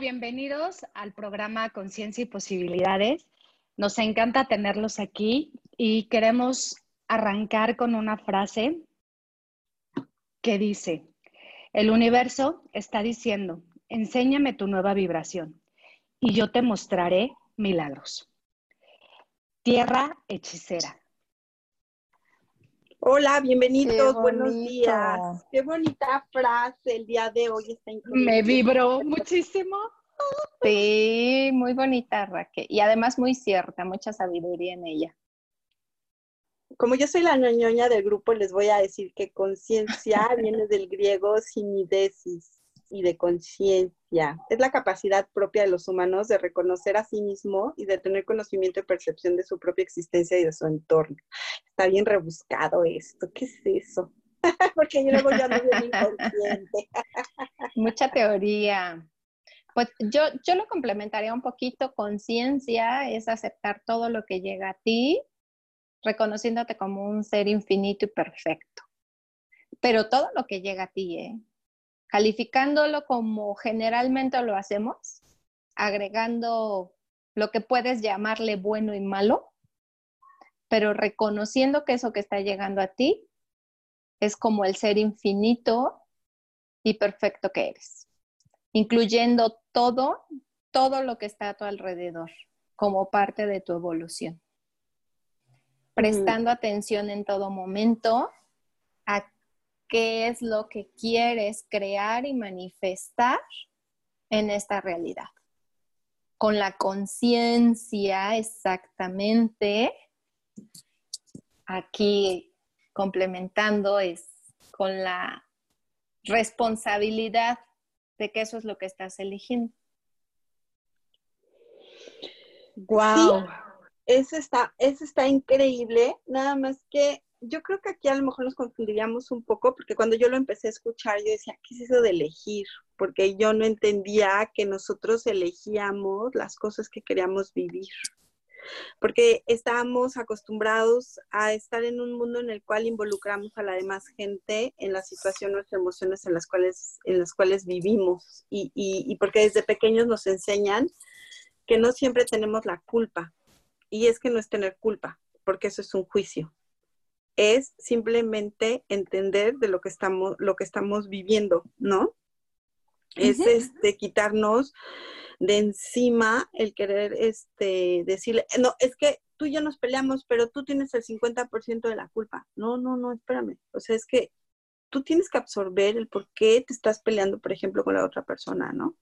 Bienvenidos al programa Conciencia y Posibilidades. Nos encanta tenerlos aquí y queremos arrancar con una frase que dice, el universo está diciendo, enséñame tu nueva vibración y yo te mostraré milagros. Tierra hechicera. Hola, bienvenidos, buenos días. Qué bonita frase el día de hoy está increíble. Me vibró muchísimo. Sí, muy bonita, Raquel. Y además muy cierta, mucha sabiduría en ella. Como yo soy la ñoña del grupo, les voy a decir que conciencia viene del griego sinidesis y de conciencia. Es la capacidad propia de los humanos de reconocer a sí mismo y de tener conocimiento y percepción de su propia existencia y de su entorno. Está bien rebuscado esto. ¿Qué es eso? Porque yo luego ya ando bien inconsciente. Mucha teoría. Pues yo, yo lo complementaría un poquito. Conciencia es aceptar todo lo que llega a ti, reconociéndote como un ser infinito y perfecto. Pero todo lo que llega a ti, ¿eh? Calificándolo como generalmente lo hacemos, agregando lo que puedes llamarle bueno y malo, pero reconociendo que eso que está llegando a ti es como el ser infinito y perfecto que eres, incluyendo todo, todo lo que está a tu alrededor como parte de tu evolución. Prestando atención en todo momento a qué es lo que quieres crear y manifestar en esta realidad. Con la conciencia exactamente, aquí complementando es con la responsabilidad de que eso es lo que estás eligiendo. Wow, eso está, eso está increíble. Nada más que yo creo que aquí a lo mejor nos confundiríamos un poco, porque cuando yo lo empecé a escuchar, yo decía, ¿qué es eso de elegir? Porque yo no entendía que nosotros elegíamos las cosas que queríamos vivir. Porque estábamos acostumbrados a estar en un mundo en el cual involucramos a la demás gente en las situaciones o emociones en las cuales, en las cuales vivimos. Y porque desde pequeños nos enseñan que no siempre tenemos la culpa. Y es que no es tener culpa, porque eso es un juicio es simplemente entender de lo que estamos, lo que estamos viviendo, ¿no? Es este quitarnos de encima el querer este decirle, no, es que tú y yo nos peleamos, pero tú tienes el 50% de la culpa. No, no, no, espérame. O sea, es que tú tienes que absorber el por qué te estás peleando, por ejemplo, con la otra persona, ¿no?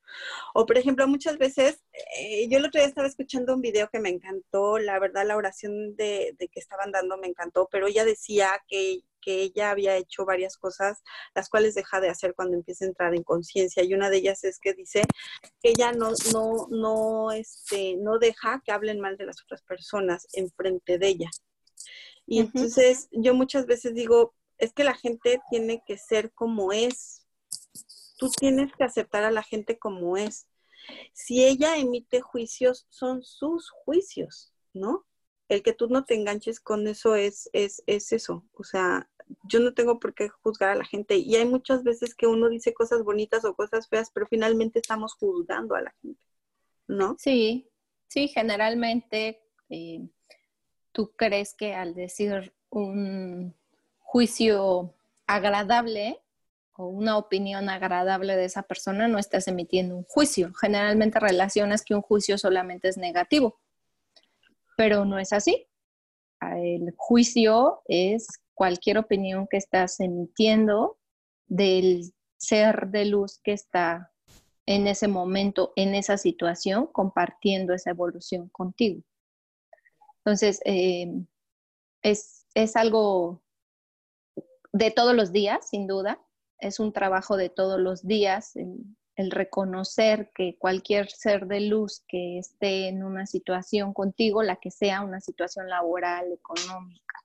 O, por ejemplo, muchas veces, eh, yo el otro día estaba escuchando un video que me encantó, la verdad, la oración de, de que estaban dando me encantó, pero ella decía que, que, ella había hecho varias cosas, las cuales deja de hacer cuando empieza a entrar en conciencia, y una de ellas es que dice que ella no, no, no, este, no deja que hablen mal de las otras personas enfrente de ella. Y entonces yo muchas veces digo, es que la gente tiene que ser como es. Tú tienes que aceptar a la gente como es. Si ella emite juicios, son sus juicios, ¿no? El que tú no te enganches con eso es, es, es eso. O sea, yo no tengo por qué juzgar a la gente. Y hay muchas veces que uno dice cosas bonitas o cosas feas, pero finalmente estamos juzgando a la gente, ¿no? Sí, sí, generalmente eh, tú crees que al decir un juicio agradable o una opinión agradable de esa persona, no estás emitiendo un juicio. Generalmente relacionas que un juicio solamente es negativo, pero no es así. El juicio es cualquier opinión que estás emitiendo del ser de luz que está en ese momento, en esa situación, compartiendo esa evolución contigo. Entonces, eh, es, es algo de todos los días, sin duda, es un trabajo de todos los días, el, reconocer que cualquier ser de luz que esté en una situación contigo, la que sea una situación laboral, económica,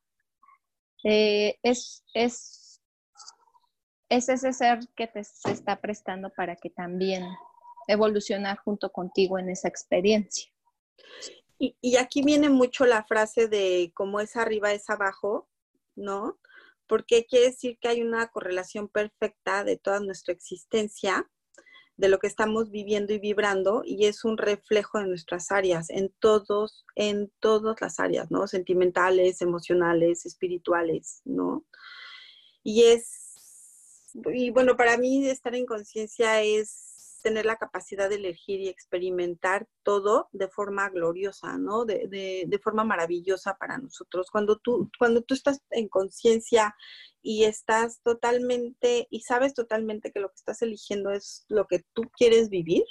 eh, es, es, es, ese ser que te está prestando para que también evolucionar junto contigo en esa experiencia. Y, y aquí viene mucho la frase de como es arriba es abajo, ¿no? Porque quiere decir que hay una correlación perfecta de toda nuestra existencia, de lo que estamos viviendo y vibrando, y es un reflejo de nuestras áreas, en todos, en todas las áreas, ¿no? Sentimentales, emocionales, espirituales, ¿no? Y es, y bueno, para mí estar en conciencia es tener la capacidad de elegir y experimentar todo de forma gloriosa, ¿no? De, de, forma maravillosa para nosotros. Cuando tú, cuando tú estás en conciencia y estás totalmente, y sabes totalmente que lo que estás eligiendo es lo que tú quieres vivir,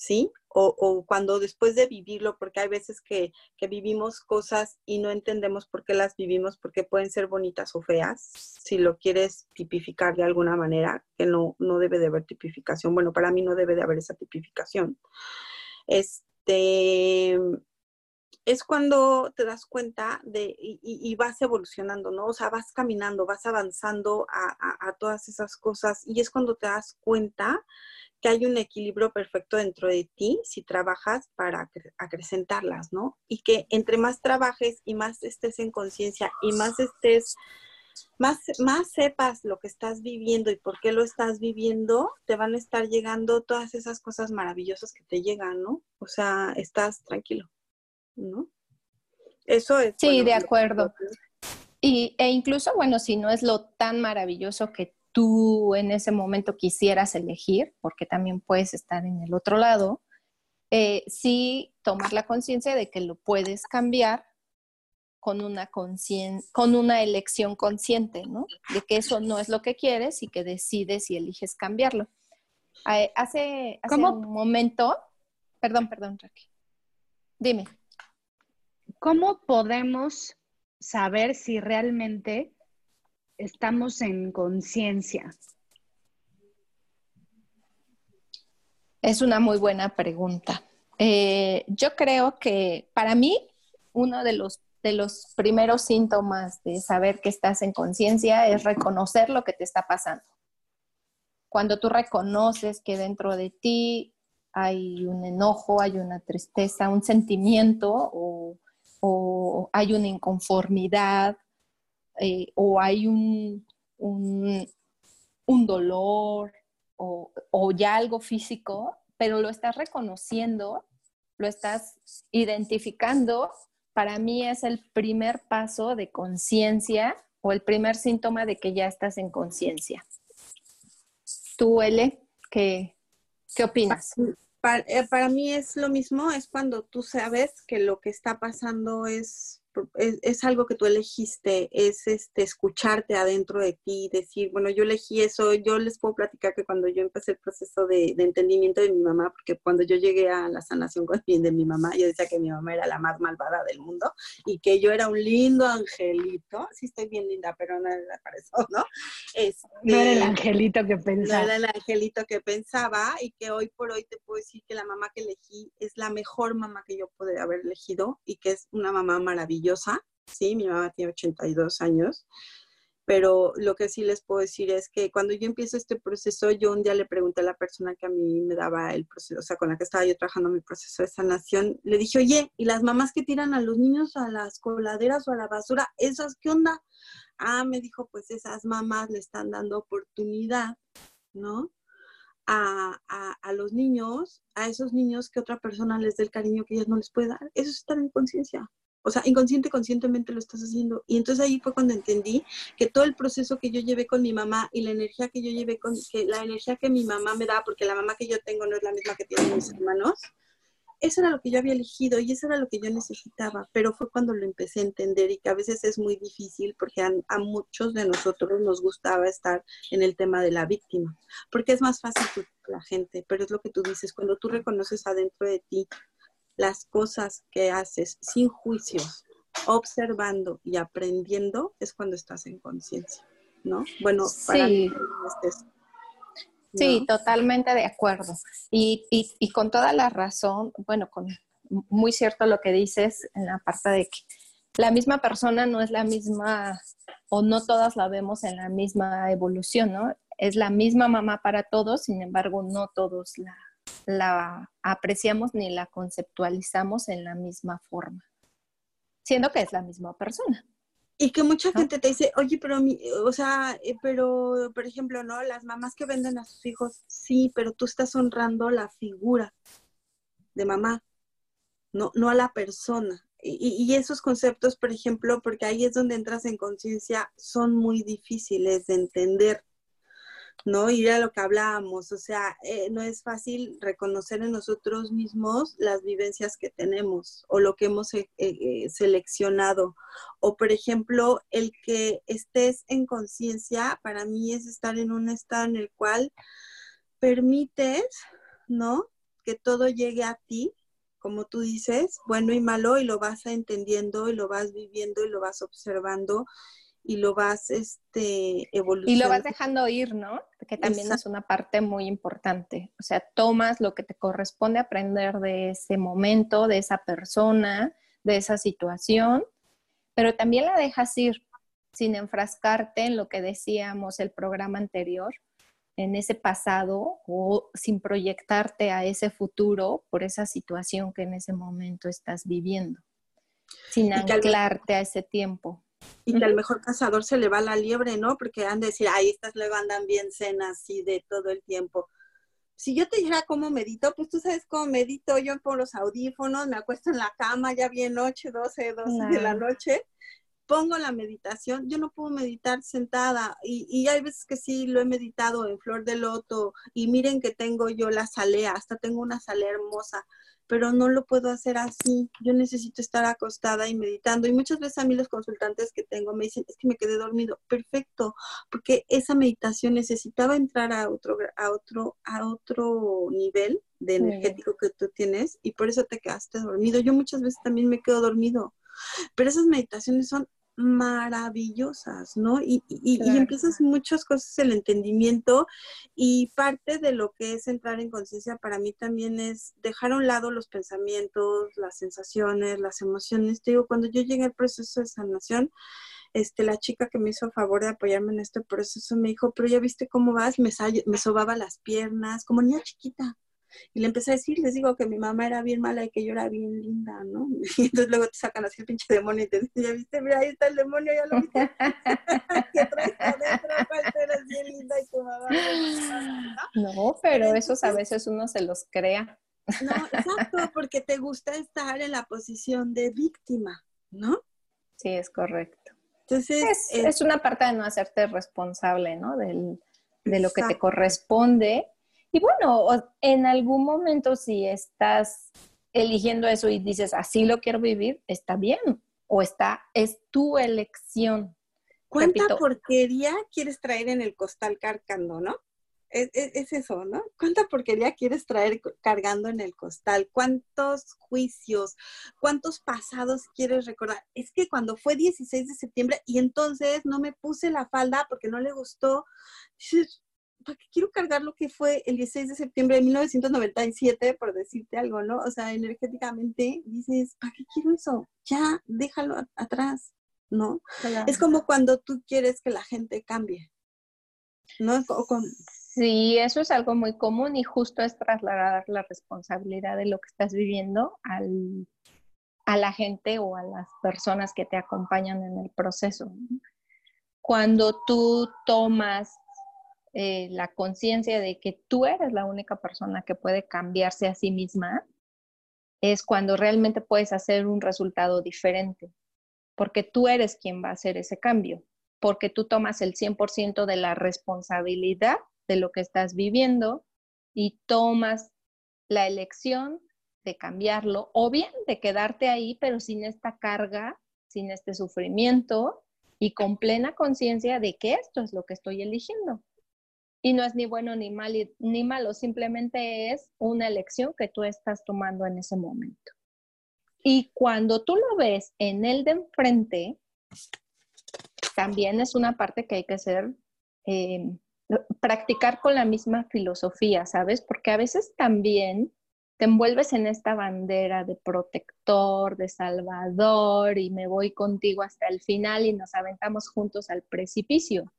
¿sí? O, cuando después de vivirlo, porque hay veces que, vivimos cosas y no entendemos por qué las vivimos, porque pueden ser bonitas o feas, si lo quieres tipificar de alguna manera, que no, no debe de haber tipificación. Bueno, para mí no debe de haber esa tipificación. Este, es cuando te das cuenta de y, vas evolucionando, ¿no? O sea, vas caminando, vas avanzando a, a, todas esas cosas y es cuando te das cuenta que hay un equilibrio perfecto dentro de ti si trabajas para acrecentarlas, ¿no? Y que entre más trabajes y más estés en conciencia y más estés, más, más sepas lo que estás viviendo y por qué lo estás viviendo, te van a estar llegando todas esas cosas maravillosas que te llegan, ¿no? O sea, estás tranquilo, ¿no? Eso es. Sí, de acuerdo. Y, e incluso, bueno, si no es lo tan maravilloso que tú en ese momento quisieras elegir, porque también puedes estar en el otro lado, eh, sí tomar la conciencia de que lo puedes cambiar con una, con una elección consciente, ¿no? De que eso no es lo que quieres y que decides y eliges cambiarlo. Hace, hace un momento, perdón, perdón, Raquel. Dime. ¿Cómo podemos saber si realmente estamos en conciencia? Es una muy buena pregunta. Eh, yo creo que para mí uno de los, de los primeros síntomas de saber que estás en conciencia es reconocer lo que te está pasando. Cuando tú reconoces que dentro de ti hay un enojo, hay una tristeza, un sentimiento o, o hay una inconformidad, eh, o hay un, un, dolor o, ya algo físico, pero lo estás reconociendo, lo estás identificando, para mí es el primer paso de conciencia o el primer síntoma de que ya estás en conciencia. Tú, L, ¿qué, qué opinas? Para, eh, para, mí es lo mismo, es cuando tú sabes que lo que está pasando es es, algo que tú elegiste, es este, escucharte adentro de ti, decir, bueno, yo elegí eso, yo les puedo platicar que cuando yo empecé el proceso de, entendimiento de mi mamá, porque cuando yo llegué a la sanación con de mi mamá, yo decía que mi mamá era la más malvada del mundo y que yo era un lindo angelito, sí estoy bien linda, pero no era para eso, ¿no? no era el este, angelito que pensaba. No era el angelito que pensaba y que hoy por hoy te puedo decir que la mamá que elegí es la mejor mamá que yo pude haber elegido y que es una mamá maravillosa ¿sí? Mi mamá tiene 82 años, pero lo que sí les puedo decir es que cuando yo empiezo este proceso, yo un día le pregunté a la persona que a mí me daba el proceso, o sea, con la que estaba yo trabajando mi proceso de sanación, le dije, oye, ¿y las mamás que tiran a los niños a las coladeras o a la basura, esas qué onda? Ah, me dijo, pues esas mamás le están dando oportunidad, ¿no? A, a, a, los niños, a esos niños que otra persona les dé el cariño que ellas no les puede dar. Eso es estar en conciencia. O sea, inconsciente, conscientemente lo estás haciendo. Y entonces ahí fue cuando entendí que todo el proceso que yo llevé con mi mamá y la energía que yo llevé con, que la energía que mi mamá me da, porque la mamá que yo tengo no es la misma que tienen mis hermanos, eso era lo que yo había elegido y eso era lo que yo necesitaba, pero fue cuando lo empecé a entender y que a veces es muy difícil porque a, a, muchos de nosotros nos gustaba estar en el tema de la víctima, porque es más fácil que la gente, pero es lo que tú dices, cuando tú reconoces adentro de ti las cosas que haces sin juicios, observando y aprendiendo, es cuando estás en conciencia, ¿no? Bueno, para Sí. mí es eso. Sí, totalmente de acuerdo. Y, y- y con toda la razón, bueno, con muy cierto lo que dices en la parte de que la misma persona no es la misma, o no todas la vemos en la misma evolución, ¿no? Es la misma mamá para todos, sin embargo, no todos la, la apreciamos ni la conceptualizamos en la misma forma, siendo que es la misma persona. Y que mucha ¿no? gente te dice, oye, pero, mi, o sea, eh, pero, por ejemplo, ¿no? Las mamás que venden a sus hijos, sí, pero tú estás honrando la figura de mamá, no, no a la persona. Y, y- y esos conceptos, por ejemplo, porque ahí es donde entras en conciencia, son muy difíciles de entender, ¿no? Y era lo que hablábamos, o sea, eh, no es fácil reconocer en nosotros mismos las vivencias que tenemos o lo que hemos eh, eh, seleccionado. O, por ejemplo, el que estés en conciencia, para mí es estar en un estado en el cual permites, ¿no? Que todo llegue a ti, como tú dices, bueno y malo, y lo vas entendiendo, y lo vas viviendo, y lo vas observando, y lo vas este, Y evolucionando. lo vas dejando ir, ¿no? Que también es una parte muy importante. O sea, tomas lo que te corresponde aprender de ese momento, de esa persona, de esa situación, pero también la dejas ir sin enfrascarte en lo que decíamos el programa anterior, en ese pasado o sin proyectarte a ese futuro por esa situación que en ese momento estás viviendo, sin Y anclarte a ese tiempo. Y que al mejor cazador se le va la liebre, ¿no? Porque han de decir, ahí estas luego andan bien cenas así de todo el tiempo. Si yo te dijera cómo medito, pues tú sabes cómo medito, yo pongo los audífonos, me acuesto en la cama ya bien noche, 12, 12 de la noche, pongo la meditación, yo no puedo meditar sentada y, y hay veces que sí lo he meditado en flor de loto y miren que tengo yo la salea, hasta tengo una salea hermosa, pero no lo puedo hacer así. Yo necesito estar acostada y meditando. Y muchas veces a mí los consultantes que tengo me dicen, es que me quedé dormido. Perfecto, porque esa meditación necesitaba entrar a otro, a otro, a otro nivel de energético que tú tienes y por eso te quedaste dormido. Yo muchas veces también me quedo dormido, pero esas meditaciones son maravillosas, ¿no? Y, y- y empiezas muchas cosas, el entendimiento y parte de lo que es entrar en conciencia para mí también es dejar a un lado los pensamientos, las sensaciones, las emociones. Te digo, cuando yo llegué al proceso de sanación, este, la chica que me hizo el favor de apoyarme en este proceso me dijo, pero ya viste cómo vas, me, me sobaba las piernas, como niña chiquita. Y le empecé a decir, les digo que mi mamá era bien mala y que yo era bien linda, ¿no? Y entonces luego te sacan así el pinche demonio y te dicen, ya viste, mira, ahí está el demonio, ya lo viste. que traes adentro, cuál eres bien linda y tu mamá. bien mala", ¿no? No, pero esos a veces uno se los crea. No, exacto, porque te gusta estar en la posición de víctima, ¿no? Sí, es correcto. Entonces, Es, eh, es una parte de no hacerte responsable, ¿no? Del- de lo que te corresponde. Y bueno, en algún momento si estás eligiendo eso y dices, así lo quiero vivir, está bien. O está, es tu elección. ¿cuánta repito. porquería quieres traer en el costal cargando, no? Es, es- es eso, ¿no? ¿Cuánta porquería quieres traer cargando en el costal? ¿Cuántos juicios? ¿Cuántos pasados quieres recordar? Es que cuando fue 16 de septiembre y entonces no me puse la falda porque no le gustó, ¿para qué quiero cargar lo que fue el 16 de septiembre de 1997, por decirte algo, ¿no? O sea, energéticamente dices, ¿para qué quiero eso? Ya, déjalo a- atrás, ¿no? Es como cuando tú quieres que la gente cambie, ¿no? O con- Sí, eso es algo muy común y justo es trasladar la responsabilidad de lo que estás viviendo al, a la gente o a las personas que te acompañan en el proceso. Cuando tú tomas eh, la conciencia de que tú eres la única persona que puede cambiarse a sí misma, es cuando realmente puedes hacer un resultado diferente, porque tú eres quien va a hacer ese cambio, porque tú tomas el 100% de la responsabilidad de lo que estás viviendo y tomas la elección de cambiarlo o bien de quedarte ahí, pero sin esta carga, sin este sufrimiento y con plena conciencia de que esto es lo que estoy eligiendo. Y no es ni bueno ni, mal, ni malo, simplemente es una elección que tú estás tomando en ese momento. Y cuando tú lo ves en el de enfrente, también es una parte que hay que hacer, eh, practicar con la misma filosofía, ¿sabes? Porque a veces también te envuelves en esta bandera de protector, de salvador, y me voy contigo hasta el final y nos aventamos juntos al precipicio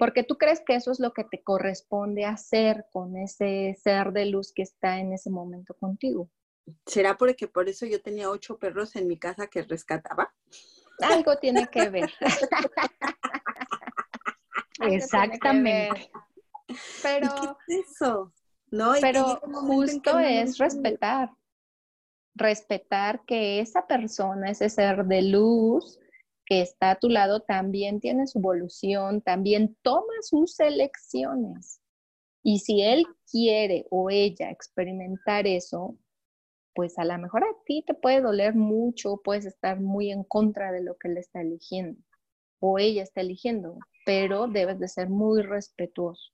porque tú crees que eso es lo que te corresponde hacer con ese ser de luz que está en ese momento contigo. ¿Será porque por eso yo tenía ocho perros en mi casa que rescataba? Algo tiene que ver. Exactamente. Pero, ¿Qué es eso? ¿No? pero justo es respetar. Respetar que esa persona, ese ser de luz, está a tu lado también tiene su evolución, también toma sus elecciones. Y si él quiere o ella experimentar eso, pues a lo mejor a ti te puede doler mucho, puedes estar muy en contra de lo que él está eligiendo o ella está eligiendo, pero debes de ser muy respetuoso.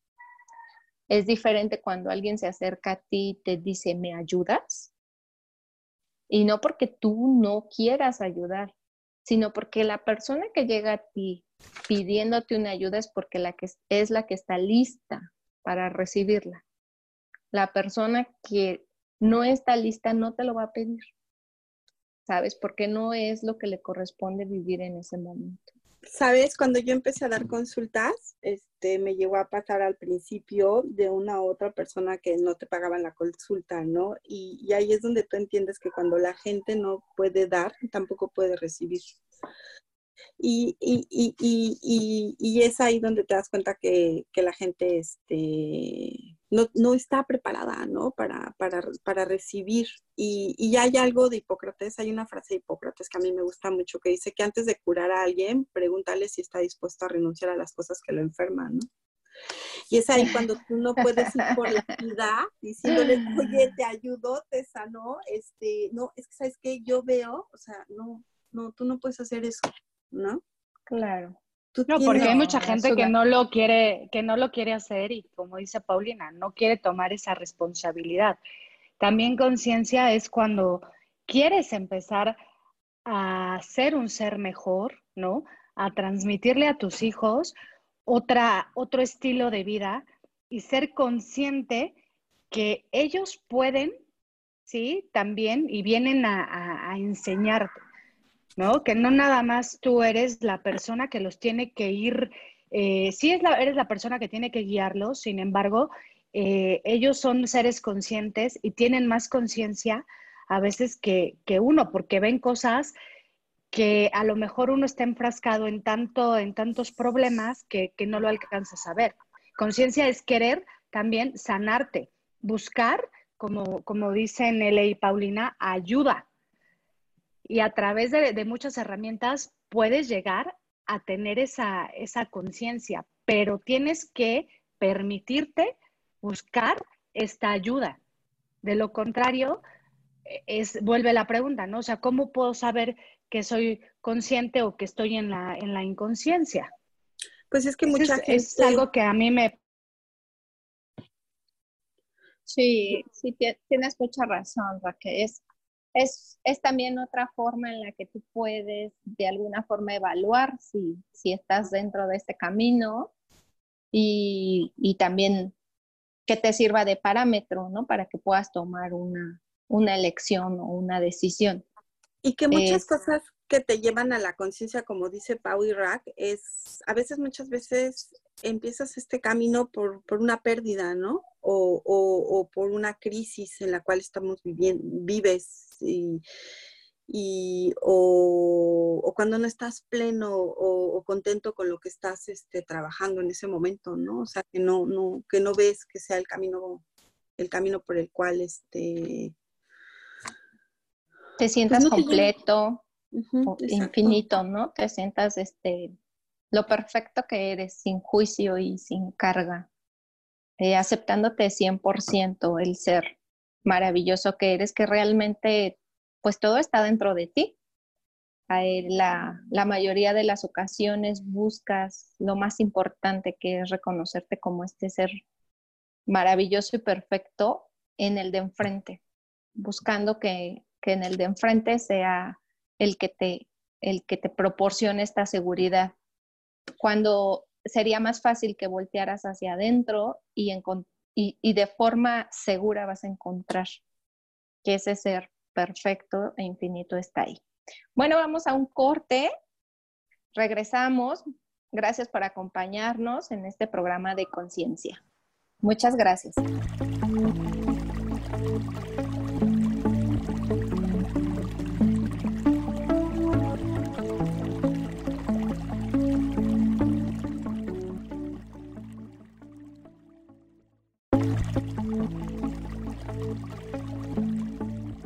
Es diferente cuando alguien se acerca a ti y te dice, ¿me ayudas? Y no porque tú no quieras ayudar, sino porque la persona que llega a ti pidiéndote una ayuda es porque la que es la que está lista para recibirla. La persona que no está lista no te lo va a pedir. ¿Sabes? Porque no es lo que le corresponde vivir en ese momento. Sabes, cuando yo empecé a dar consultas, este, me llegó a pasar al principio de una u otra persona que no te pagaban la consulta, ¿no? Y, ahí es donde tú entiendes que cuando la gente no puede dar, tampoco puede recibir. Y, y, y, y, es ahí donde te das cuenta que, que la gente este, no, no, está preparada ¿no? Para, para, para recibir. Y, hay algo de Hipócrates, hay una frase de Hipócrates que a mí me gusta mucho, que dice que antes de curar a alguien, pregúntale si está dispuesto a renunciar a las cosas que lo enferman. ¿no? Y es ahí cuando tú no puedes ir por la vida diciéndole, oye, te ayudo, te sanó, este, no, es que sabes que yo veo, o sea, no, no, tú no puedes hacer eso, ¿no? Claro. No, porque hay mucha gente que no lo quiere, que no lo quiere hacer y como dice Paulina, no quiere tomar esa responsabilidad. También conciencia es cuando quieres empezar a ser un ser mejor, ¿no? A transmitirle a tus hijos otra, otro estilo de vida y ser consciente que ellos pueden, ¿sí? También y vienen a enseñarte. ¿No? Que no nada más tú eres la persona que los tiene que ir, eh, sí es la, eres la persona que tiene que guiarlos, sin embargo, eh, ellos son seres conscientes y tienen más conciencia a veces que, uno, porque ven cosas que a lo mejor uno está enfrascado en, tanto, en tantos problemas que, que no lo alcanzas a ver. Conciencia es querer también sanarte, buscar, como, como dicen L y Paulina, ayuda, y a través de, muchas herramientas puedes llegar a tener esa, esa conciencia, pero tienes que permitirte buscar esta ayuda. De lo contrario, es, vuelve la pregunta, ¿no? O sea, ¿cómo puedo saber que soy consciente o que estoy en la, en la inconsciencia? Pues es que mucha gente... Es algo que a mí me... Sí, sí, tienes mucha razón, Raquel. Es, es, también otra forma en la que tú puedes de alguna forma evaluar si, si estás dentro de este camino y, también que te sirva de parámetro, ¿no? Para que puedas tomar una, elección o una decisión. Y que muchas cosas que te llevan a la conciencia, como dice Pau y Rack, es a veces, muchas veces empiezas este camino por, una pérdida, ¿no? O, por una crisis en la cual estamos viviendo, vives y, o, cuando no estás pleno o, contento con lo que estás este, trabajando en ese momento, ¿no? O sea, que no, no, que no ves que sea el camino, el camino por el cual este, Te sientas completo, infinito, ¿no? Te sientas este, lo perfecto que eres, sin juicio y sin carga, eh, aceptándote 100% el ser maravilloso que eres, que realmente, pues todo está dentro de ti. La, la mayoría de las ocasiones buscas lo más importante que es reconocerte como este ser maravilloso y perfecto en el de enfrente, buscando que, que en el de enfrente sea el que te, el que te proporcione esta seguridad. Cuando sería más fácil que voltearas hacia adentro y, y, y de forma segura vas a encontrar que ese ser perfecto e infinito está ahí. Bueno, vamos a un corte. Regresamos. Gracias por acompañarnos en este programa de conciencia. Muchas gracias.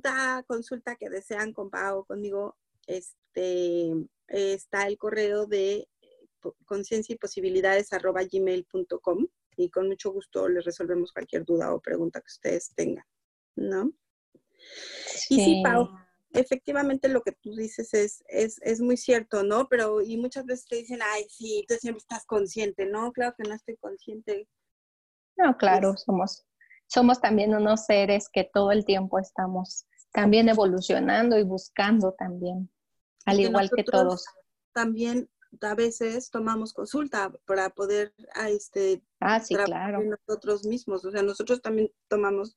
Pregunta, consulta que desean con Pau conmigo, este, está el correo de conciencia y posibilidades arroba gmail.com y con mucho gusto les resolvemos cualquier duda o pregunta que ustedes tengan, ¿no? Y sí, Pau, efectivamente lo que tú dices es, es, es, muy cierto, ¿no? Pero, y muchas veces te dicen, ay, sí, tú siempre estás consciente, ¿no? Claro que no estoy consciente. No, claro, somos, somos también unos seres que todo el tiempo estamos también evolucionando y buscando también, al igual que todos. También a veces tomamos consulta para poder a ah, este ah, sí, claro. nosotros mismos, o sea, nosotros también tomamos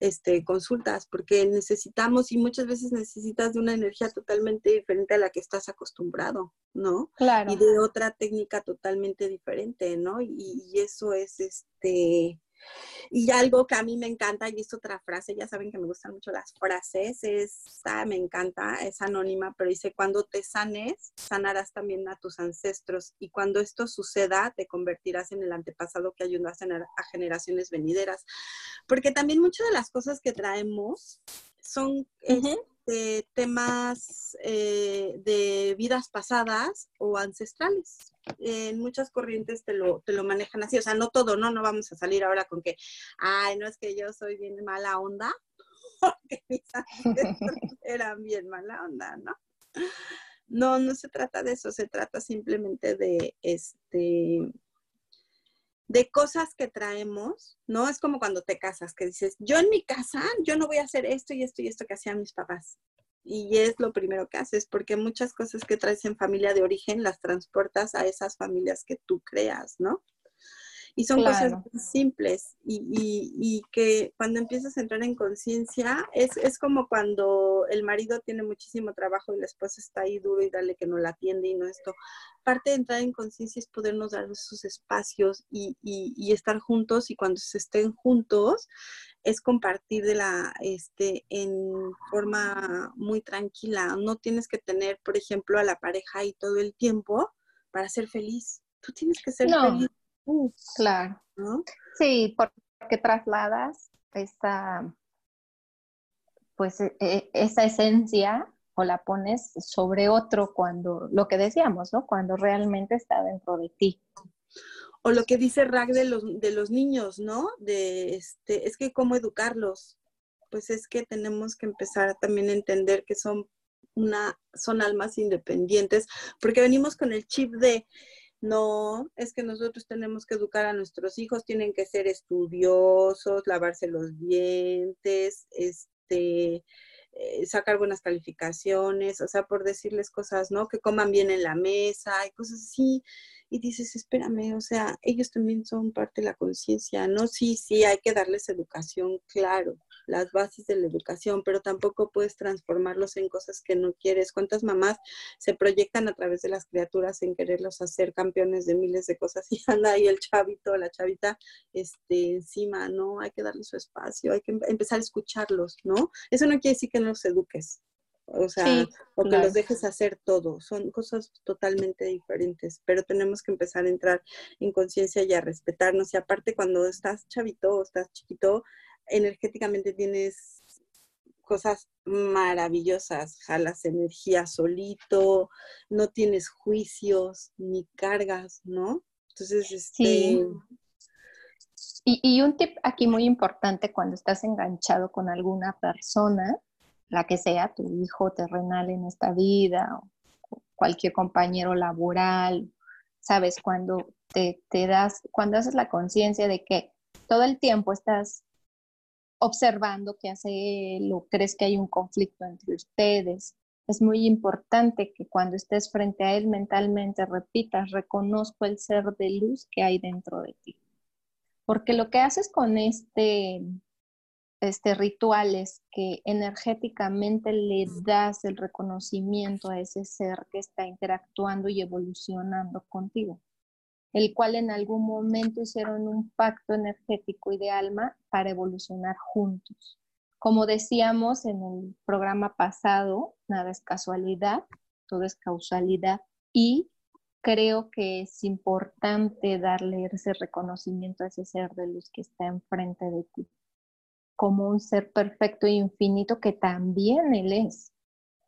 este consultas porque necesitamos y muchas veces necesitas de una energía totalmente diferente a la que estás acostumbrado, ¿no? Claro. Y de otra técnica totalmente diferente, ¿no? Y, y eso es este y algo que a mí me encanta, y es otra frase, ya saben que me gustan mucho las frases, esta me encanta, es anónima, pero dice, cuando te sanes, sanarás también a tus ancestros y cuando esto suceda, te convertirás en el antepasado que ayudas a, a generaciones venideras. Porque también muchas de las cosas que traemos son de temas eh, de vidas pasadas o ancestrales. En muchas corrientes te lo, te lo manejan así, o sea, no todo, ¿no? No vamos a salir ahora con que, ay, no es que yo soy bien mala onda, porque mis eran bien mala onda, ¿no? No, no se trata de eso, se trata simplemente de este de cosas que traemos, ¿no? Es como cuando te casas, que dices, yo en mi casa, yo no voy a hacer esto y esto y esto que hacían mis papás. Y es lo primero que haces, porque muchas cosas que traes en familia de origen las transportas a esas familias que tú creas, ¿no? Y son cosas simples y, que cuando empiezas a entrar en conciencia, es, es, como cuando el marido tiene muchísimo trabajo y la esposa está ahí duro y dale que no la atiende y no esto. Parte de entrar en conciencia es podernos dar esos espacios y, y, estar juntos y cuando se estén juntos es compartir de la, este, en forma muy tranquila. No tienes que tener, por ejemplo, a la pareja ahí todo el tiempo para ser feliz. Tú tienes que ser feliz claro. Sí, porque trasladas esa, pues, e, e, esa esencia o la pones sobre otro cuando, lo que decíamos, ¿no? Cuando realmente está dentro de ti. O lo que dice Rag de los, de los niños, ¿no? De este, es que cómo educarlos. Pues es que tenemos que empezar también a entender que son una, son almas independientes, porque venimos con el chip de no, es que nosotros tenemos que educar a nuestros hijos, tienen que ser estudiosos, lavarse los dientes, este, eh, sacar buenas calificaciones, o sea, por decirles cosas, ¿no? Que coman bien en la mesa y cosas así. Y dices, espérame, o sea, ellos también son parte de la conciencia, ¿no? Sí, sí, hay que darles educación, claro, las bases de la educación, pero tampoco puedes transformarlos en cosas que no quieres. ¿Cuántas mamás se proyectan a través de las criaturas en quererlos hacer campeones de miles de cosas y anda ahí el chavito, la chavita, este, encima, ¿no? Hay que darles su espacio, hay que empezar a escucharlos, ¿no? Eso no quiere decir que no los eduques. O sea, o que los dejes hacer todo. Son cosas totalmente diferentes, pero tenemos que empezar a entrar en conciencia y a respetarnos. Y aparte, cuando estás chavito o estás chiquito, energéticamente tienes cosas maravillosas, jalas energía solito, no tienes juicios ni cargas, ¿no? Entonces, este... Y, y, un tip aquí muy importante cuando estás enganchado con alguna persona, la que sea, tu hijo terrenal en esta vida, o cualquier compañero laboral, sabes, cuando te, te das, cuando haces la conciencia de que todo el tiempo estás observando que hace lo crees que hay un conflicto entre ustedes. Es muy importante que cuando estés frente a él mentalmente repitas, reconozco el ser de luz que hay dentro de ti. Porque lo que haces con este, este ritual es que energéticamente le das el reconocimiento a ese ser que está interactuando y evolucionando contigo el cual en algún momento hicieron un pacto energético y de alma para evolucionar juntos. Como decíamos en el programa pasado, nada es casualidad, todo es causalidad y creo que es importante darle ese reconocimiento a ese ser de luz que está enfrente de ti, como un ser perfecto e infinito que también él es,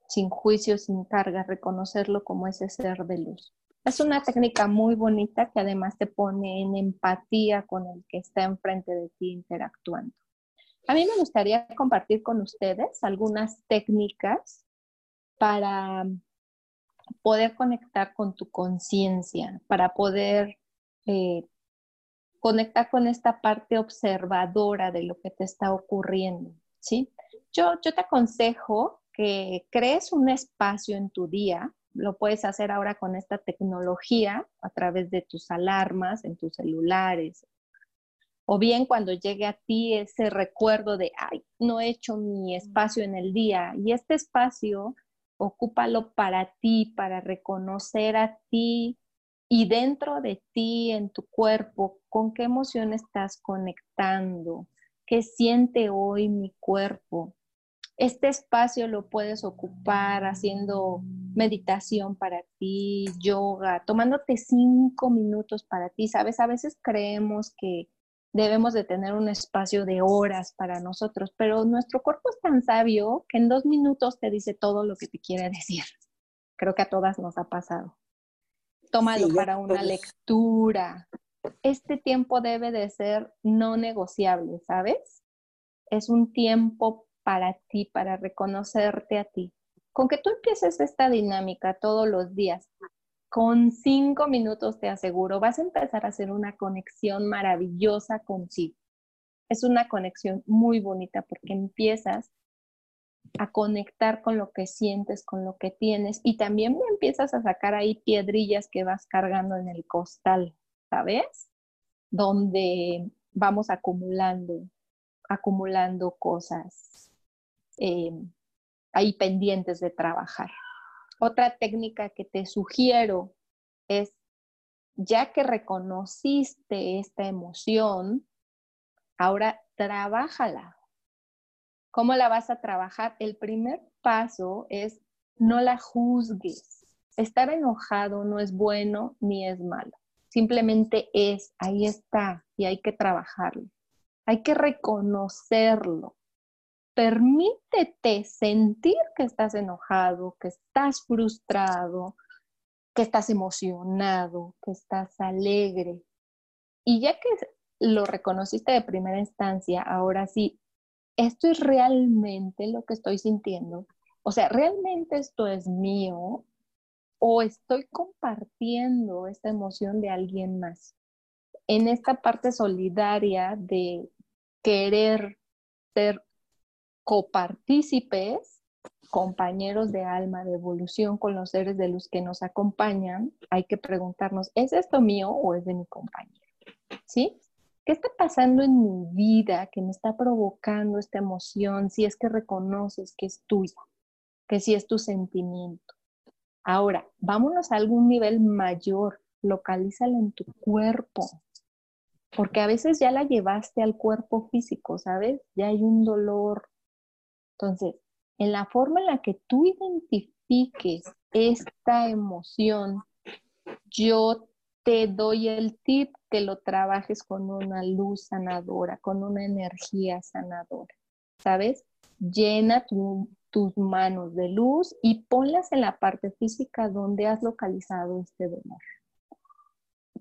sin juicio, sin carga, reconocerlo como ese ser de luz. Es una técnica muy bonita que además te pone en empatía con el que está enfrente de ti interactuando. A mí me gustaría compartir con ustedes algunas técnicas para poder conectar con tu conciencia, para poder eh, conectar con esta parte observadora de lo que te está ocurriendo, ¿sí? Yo, yo te aconsejo que crees un espacio en tu día lo puedes hacer ahora con esta tecnología a través de tus alarmas en tus celulares. O bien cuando llegue a ti ese recuerdo de, ay, no he hecho mi espacio en el día. Y este espacio, ocúpalo para ti, para reconocer a ti y dentro de ti, en tu cuerpo, con qué emoción estás conectando, qué siente hoy mi cuerpo, este espacio lo puedes ocupar haciendo meditación para ti, yoga, tomándote cinco minutos para ti. Sabes, a veces creemos que debemos de tener un espacio de horas para nosotros, pero nuestro cuerpo es tan sabio que en dos minutos te dice todo lo que te quiere decir. Creo que a todas nos ha pasado. Tómalo para una lectura. Este tiempo debe de ser no negociable, ¿sabes? Es un tiempo para ti, para reconocerte a ti. Con que tú empieces esta dinámica todos los días, con cinco minutos te aseguro, vas a empezar a hacer una conexión maravillosa contigo. Es una conexión muy bonita porque empiezas a conectar con lo que sientes, con lo que tienes y también empiezas a sacar ahí piedrillas que vas cargando en el costal, ¿sabes? Donde vamos acumulando, acumulando cosas eh, ahí pendientes de trabajar. Otra técnica que te sugiero es, ya que reconociste esta emoción, ahora trabájala. ¿Cómo la vas a trabajar? El primer paso es no la juzgues. Estar enojado no es bueno ni es malo. Simplemente es, ahí está y hay que trabajarlo. Hay que reconocerlo permítete sentir que estás enojado, que estás frustrado, que estás emocionado, que estás alegre. Y ya que lo reconociste de primera instancia, ahora sí, esto es realmente lo que estoy sintiendo. O sea, ¿realmente esto es mío? ¿O estoy compartiendo esta emoción de alguien más? En esta parte solidaria de querer ser copartícipes, compañeros de alma, de evolución con los seres de luz que nos acompañan, hay que preguntarnos, ¿es esto mío o es de mi compañero? ¿Sí? ¿Qué está pasando en mi vida que me está provocando esta emoción? Si es que reconoces que es tuya, que si es tu sentimiento. Ahora, vámonos a algún nivel mayor, localízalo en tu cuerpo, porque a veces ya la llevaste al cuerpo físico, ¿sabes? Ya hay un dolor, entonces, en la forma en la que tú identifiques esta emoción, yo te doy el tip que lo trabajes con una luz sanadora, con una energía sanadora, ¿sabes? Llena tus manos de luz y ponlas en la parte física donde has localizado este dolor.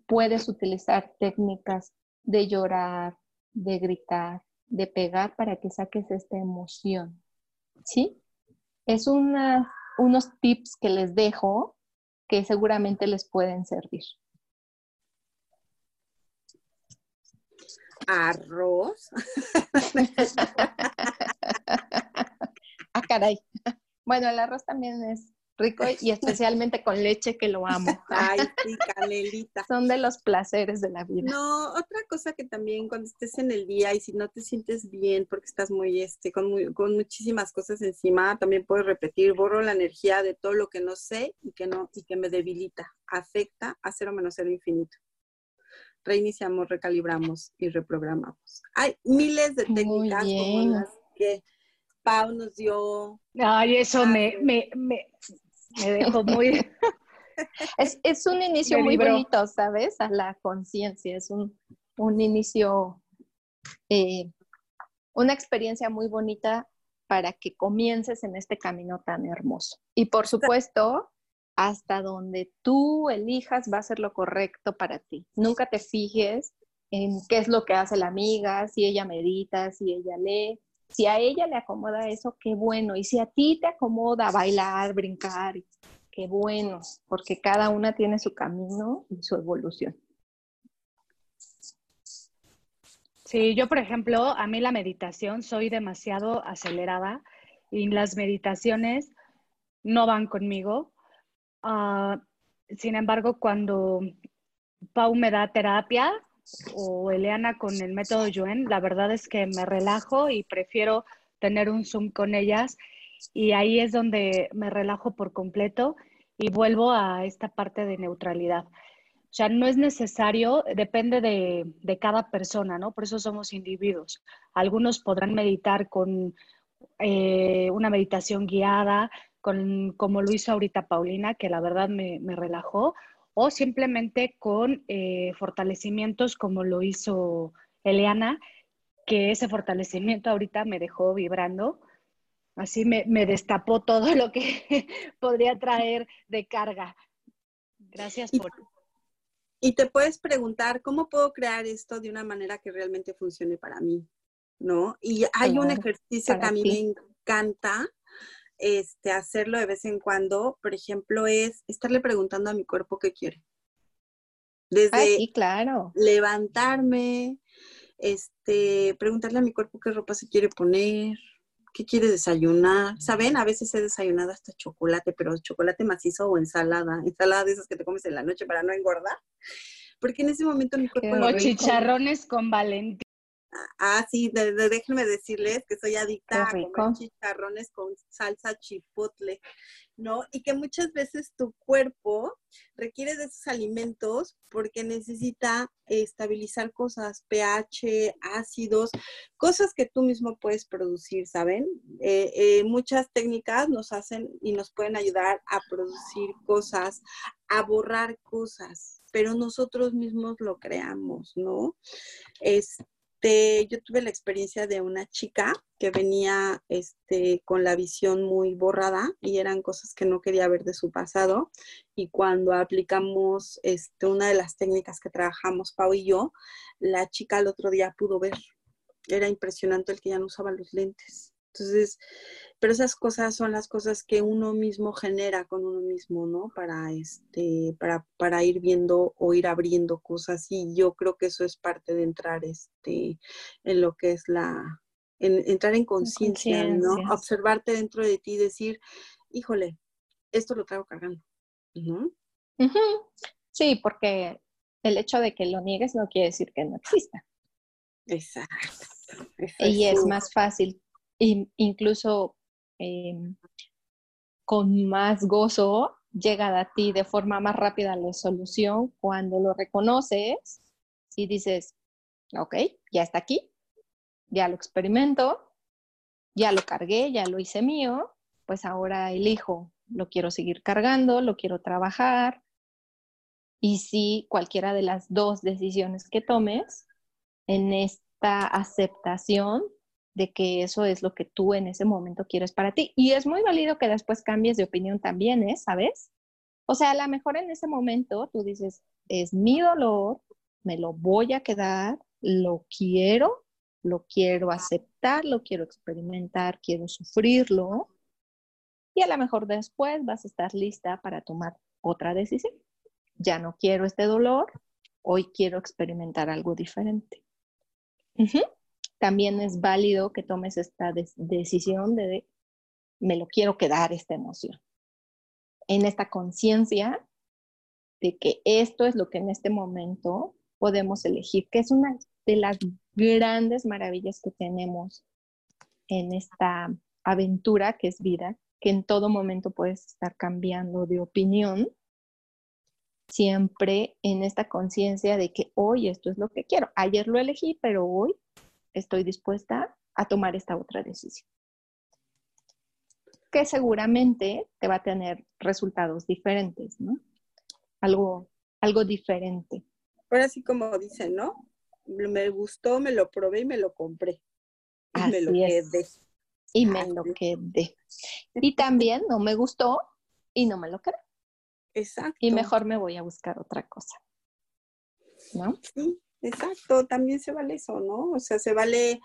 Puedes utilizar técnicas de llorar, de gritar, de pegar para que saques esta emoción. ¿Sí? Es unos tips que les dejo que seguramente les pueden servir. Arroz. ah, caray. Bueno, el arroz también es rico y especialmente con leche que lo amo. Ay, sí, canelita. Son de los placeres de la vida. No, otra cosa que también cuando estés en el día y si no te sientes bien porque estás muy, este, con, con muchísimas cosas encima, también puedes repetir, borro la energía de todo lo que no sé y que no, y que me debilita, afecta a cero menos cero infinito. Reiniciamos, recalibramos y reprogramamos. Hay miles de técnicas como las que Pau nos dio. Ay, eso me, me, me, me dejó muy... es, un inicio muy bonito, ¿sabes? A la conciencia, es un, inicio, eh, una experiencia muy bonita para que comiences en este camino tan hermoso. Y por supuesto, hasta donde tú elijas va a ser lo correcto para ti. Nunca te fijes en qué es lo que hace la amiga, si ella medita, si ella lee. Si a ella le acomoda eso, qué bueno. Y si a ti te acomoda bailar, brincar, qué bueno, porque cada una tiene su camino y su evolución. Sí, yo por ejemplo, a mí la meditación soy demasiado acelerada y las meditaciones no van conmigo. Ah, sin embargo, cuando Pau me da terapia o Eliana con el método Yuen, la verdad es que me relajo y prefiero tener un Zoom con ellas y ahí es donde me relajo por completo y vuelvo a esta parte de neutralidad. O sea, no es necesario, depende de, de cada persona, ¿no? Por eso somos individuos. Algunos podrán meditar con eh, una meditación guiada, con, como lo hizo ahorita Paulina, que la verdad me, me relajó, o simplemente con eh, fortalecimientos como lo hizo Eliana, que ese fortalecimiento ahorita me dejó vibrando Así me, destapó todo lo que podría traer de carga. Gracias por... Y te puedes preguntar, ¿cómo puedo crear esto de una manera que realmente funcione para mí? ¿No? Y hay un ejercicio que a mí me encanta, este, hacerlo de vez en cuando, por ejemplo, es estarle preguntando a mi cuerpo qué quiere. Desde sí, claro. levantarme, este, preguntarle a mi cuerpo qué ropa se quiere poner, qué quiere desayunar. ¿Saben? A veces he desayunado hasta chocolate, pero chocolate macizo o ensalada. Ensalada de esas que te comes en la noche para no engordar. Porque en ese momento mi cuerpo... O chicharrones con Valentín. Ah, sí, déjenme decirles que soy adicta a comer chicharrones con salsa chipotle, ¿no? Y que muchas veces tu cuerpo requiere de esos alimentos porque necesita estabilizar cosas, pH, ácidos, cosas que tú mismo puedes producir, ¿saben? Eh, eh, muchas técnicas nos hacen y nos pueden ayudar a producir cosas, a borrar cosas, pero nosotros mismos lo creamos, ¿no? Este, este, yo tuve la experiencia de una chica que venía este, con la visión muy borrada y eran cosas que no quería ver de su pasado. Y cuando aplicamos este, una de las técnicas que trabajamos, Pau y yo, la chica el otro día pudo ver. Era impresionante el que ya no usaba los lentes. Entonces, pero esas cosas son las cosas que uno mismo genera con uno mismo, ¿no? Para este, para, para ir viendo o ir abriendo cosas. Y yo creo que eso es parte de entrar este, en lo que es la, en, entrar en conciencia, ¿no? Observarte dentro de ti y decir, híjole, esto lo traigo cargando. Sí, porque el hecho de que lo niegues no quiere decir que no exista. Exacto. y es más fácil incluso em, con más gozo llega a ti de forma más rápida la solución cuando lo reconoces y dices, ok, ya está aquí, ya lo experimento, ya lo cargué, ya lo hice mío, pues ahora elijo, lo quiero seguir cargando, lo quiero trabajar. Y si cualquiera de las dos decisiones que tomes en esta aceptación de que eso es lo que tú en ese momento quieres para ti. Y es muy válido que después cambies de opinión también, ¿eh? ¿Sabes? O sea, a lo mejor en ese momento tú dices, es mi dolor, me lo voy a quedar, lo quiero, lo quiero aceptar, lo quiero experimentar, quiero sufrirlo. Y a lo mejor después vas a estar lista para tomar otra decisión. Ya no quiero este dolor, hoy quiero experimentar algo diferente también es válido que tomes esta decisión de, me lo quiero quedar esta emoción. En esta conciencia de que esto es lo que en este momento podemos elegir, que es una de las grandes maravillas que tenemos en esta aventura que es vida, que en todo momento puedes estar cambiando de opinión, siempre en esta conciencia de que hoy esto es lo que quiero. Ayer lo elegí, pero hoy estoy dispuesta a tomar esta otra decisión. Que seguramente te va a tener resultados diferentes, ¿no? Algo, algo diferente. Ahora sí como dicen, ¿no? Me gustó, me lo probé y me lo compré. Y me lo quedé. Y me lo quedé. Y también no me gustó y no me lo quedé. Exacto. Y mejor me voy a buscar otra cosa. ¿No? Sí, Exacto, también se vale eso, ¿no? O sea, se vale,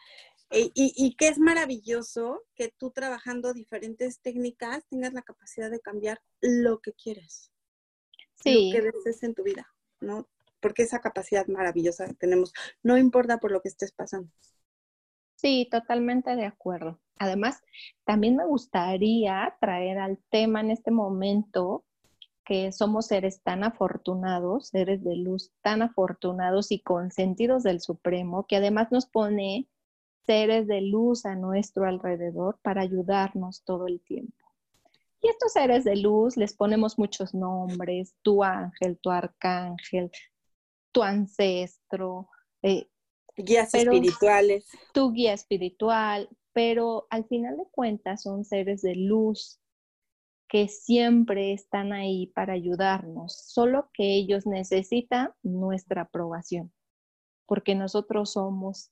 eh, y, y, que es maravilloso que tú trabajando diferentes técnicas tengas la capacidad de cambiar lo que quieres. Sí. Lo que desees en tu vida, ¿no? Porque esa capacidad maravillosa que tenemos, no importa por lo que estés pasando. Sí, totalmente de acuerdo. Además, también me gustaría traer al tema en este momento que somos seres tan afortunados, seres de luz tan afortunados y consentidos del Supremo, que además nos pone seres de luz a nuestro alrededor para ayudarnos todo el tiempo. Y estos seres de luz les ponemos muchos nombres, tu ángel, tu arcángel, tu ancestro. Eh, Guías espirituales. Tu guía espiritual, pero al final de cuentas son seres de luz que siempre están ahí para ayudarnos, solo que ellos necesitan nuestra aprobación, porque nosotros somos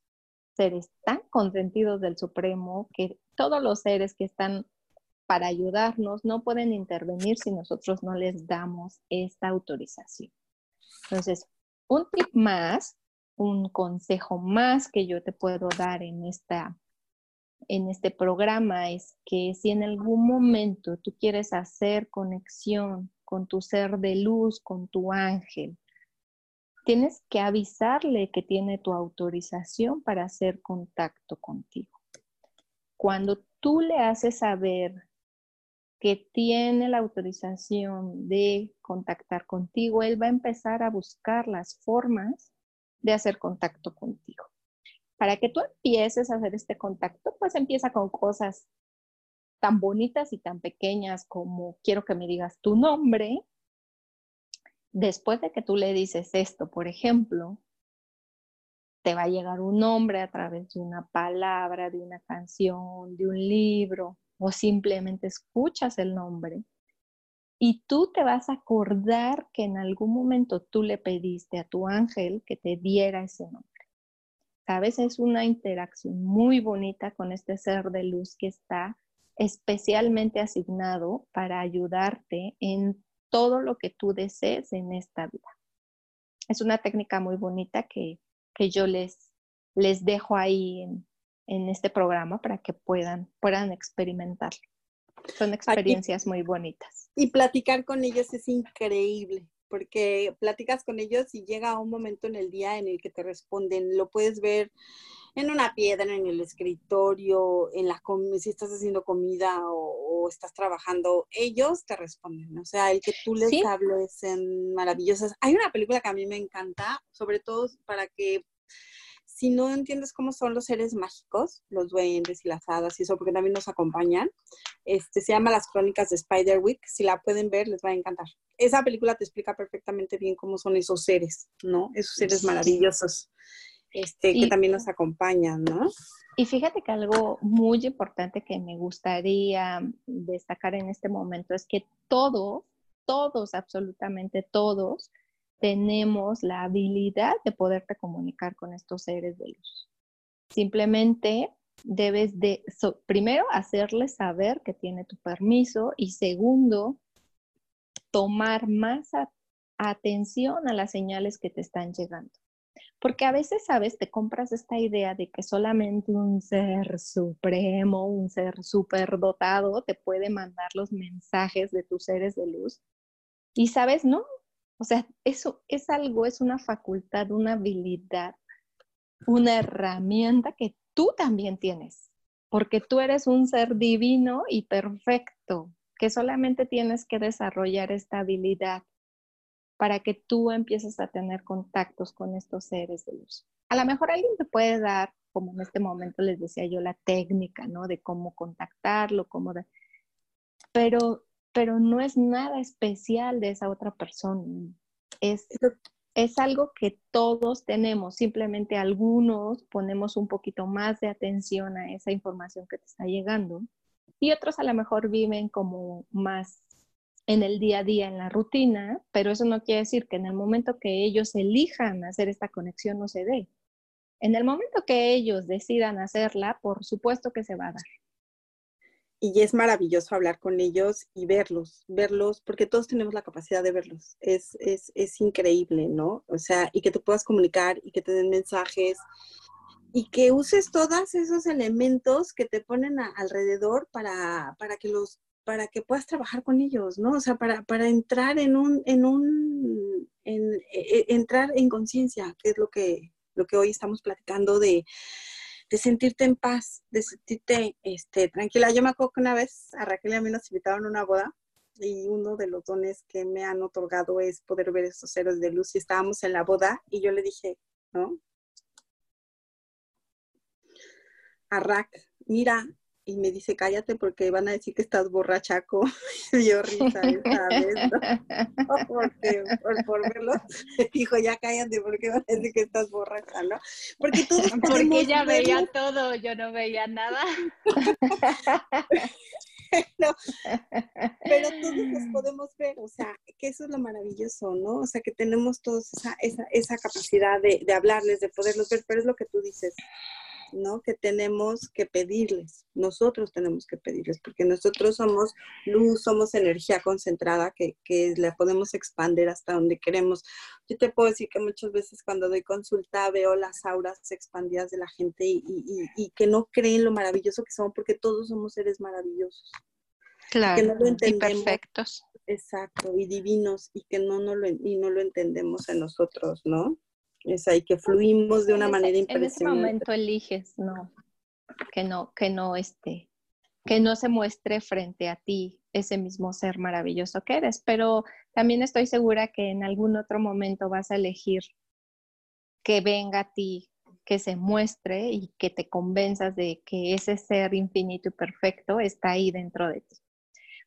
seres tan consentidos del Supremo que todos los seres que están para ayudarnos no pueden intervenir si nosotros no les damos esta autorización. Entonces, un tip más, un consejo más que yo te puedo dar en esta en este programa es que si en algún momento tú quieres hacer conexión con tu ser de luz, con tu ángel, tienes que avisarle que tiene tu autorización para hacer contacto contigo. Cuando tú le haces saber que tiene la autorización de contactar contigo, él va a empezar a buscar las formas de hacer contacto contigo. Para que tú empieces a hacer este contacto, pues empieza con cosas tan bonitas y tan pequeñas como quiero que me digas tu nombre. Después de que tú le dices esto, por ejemplo, te va a llegar un nombre a través de una palabra, de una canción, de un libro, o simplemente escuchas el nombre. Y tú te vas a acordar que en algún momento tú le pediste a tu ángel que te diera ese nombre. Sabes, es una interacción muy bonita con este ser de luz que está especialmente asignado para ayudarte en todo lo que tú desees en esta vida. Es una técnica muy bonita que, yo les, les dejo ahí en, en este programa para que puedan, puedan experimentarlo. Son experiencias muy bonitas. Y platicar con ellos es increíble, porque platicas con ellos y llega un momento en el día en el que te responden. Lo puedes ver en una piedra, en el escritorio, en la si estás haciendo comida o, estás trabajando, ellos te responden. O sea, el que tú les hables en maravillosas. Hay una película que a mí me encanta, sobre todo para que si no entiendes cómo son los seres mágicos, los duendes y las hadas y eso, porque también nos acompañan, este, se llama Las Crónicas de Spiderwick. Si la pueden ver, les va a encantar. Esa película te explica perfectamente bien cómo son esos seres, ¿no? Esos seres maravillosos este, que también nos acompañan, ¿no? Y fíjate que algo muy importante que me gustaría destacar en este momento es que todos, todos, absolutamente todos, tenemos la habilidad de poderte comunicar con estos seres de luz. Simplemente debes de, primero, hacerles saber que tiene tu permiso y segundo, tomar más atención a las señales que te están llegando. Porque a veces, sabes, te compras esta idea de que solamente un ser supremo, un ser superdotado te puede mandar los mensajes de tus seres de luz. Y sabes, no, o sea, eso es algo, es una facultad, una habilidad, una herramienta que tú también tienes, porque tú eres un ser divino y perfecto, que solamente tienes que desarrollar esta habilidad para que tú empieces a tener contactos con estos seres de luz. A lo mejor alguien te puede dar, como en este momento les decía yo, la técnica, ¿no? De cómo contactarlo, cómo... De... Pero pero no es nada especial de esa otra persona. Es, es algo que todos tenemos, simplemente algunos ponemos un poquito más de atención a esa información que te está llegando y otros a lo mejor viven como más en el día a día, en la rutina, pero eso no quiere decir que en el momento que ellos elijan hacer esta conexión no se dé. En el momento que ellos decidan hacerla, por supuesto que se va a dar y es maravilloso hablar con ellos y verlos, verlos, porque todos tenemos la capacidad de verlos. Es, es, es, increíble, ¿no? O sea, y que te puedas comunicar y que te den mensajes y que uses todos esos elementos que te ponen alrededor para, para que los para que puedas trabajar con ellos, ¿no? O sea, para, para entrar en un, en un, en, e, e, entrar en conciencia, que es lo que, lo que hoy estamos platicando de, de sentirte en paz, de sentirte este, tranquila. Yo me acuerdo que una vez a Raquel y a mí nos invitaron a una boda y uno de los dones que me han otorgado es poder ver estos seres de luz y estábamos en la boda y yo le dije, ¿no? A Rack, mira, y me dice, cállate porque van a decir que estás borrachaco. y yo risa esta vez, ¿no? porque, por, por verlo, dijo, ya cállate porque van a decir que estás borracha, ¿no? Porque tú Porque ella veía todo, yo no veía nada. no, pero todos los podemos ver, o sea, que eso es lo maravilloso, ¿no? O sea, que tenemos todos esa, esa, esa capacidad de, de hablarles, de poderlos ver, pero es lo que tú dices ¿no? Que tenemos que pedirles, nosotros tenemos que pedirles, porque nosotros somos luz, somos energía concentrada que, que la podemos expandir hasta donde queremos. Yo te puedo decir que muchas veces cuando doy consulta veo las auras expandidas de la gente y, y, y que no creen lo maravilloso que son, porque todos somos seres maravillosos. Claro, que no lo entendemos. y perfectos. Exacto, y divinos, y que no, no, lo, y no lo entendemos en nosotros, ¿no? Es ahí que fluimos de una manera impresionante. En ese momento eliges, no, que no, que no esté, que no se muestre frente a ti ese mismo ser maravilloso que eres, pero también estoy segura que en algún otro momento vas a elegir que venga a ti, que se muestre y que te convenzas de que ese ser infinito y perfecto está ahí dentro de ti.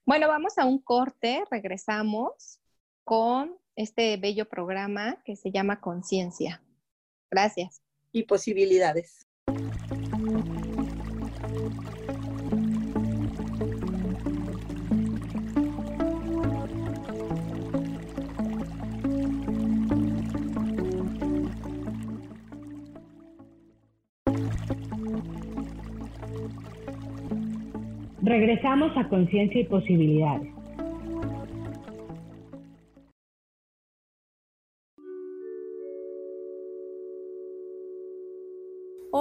Bueno, vamos a un corte, regresamos con este bello programa que se llama Conciencia. Gracias. Y posibilidades. Regresamos a Conciencia y Posibilidades.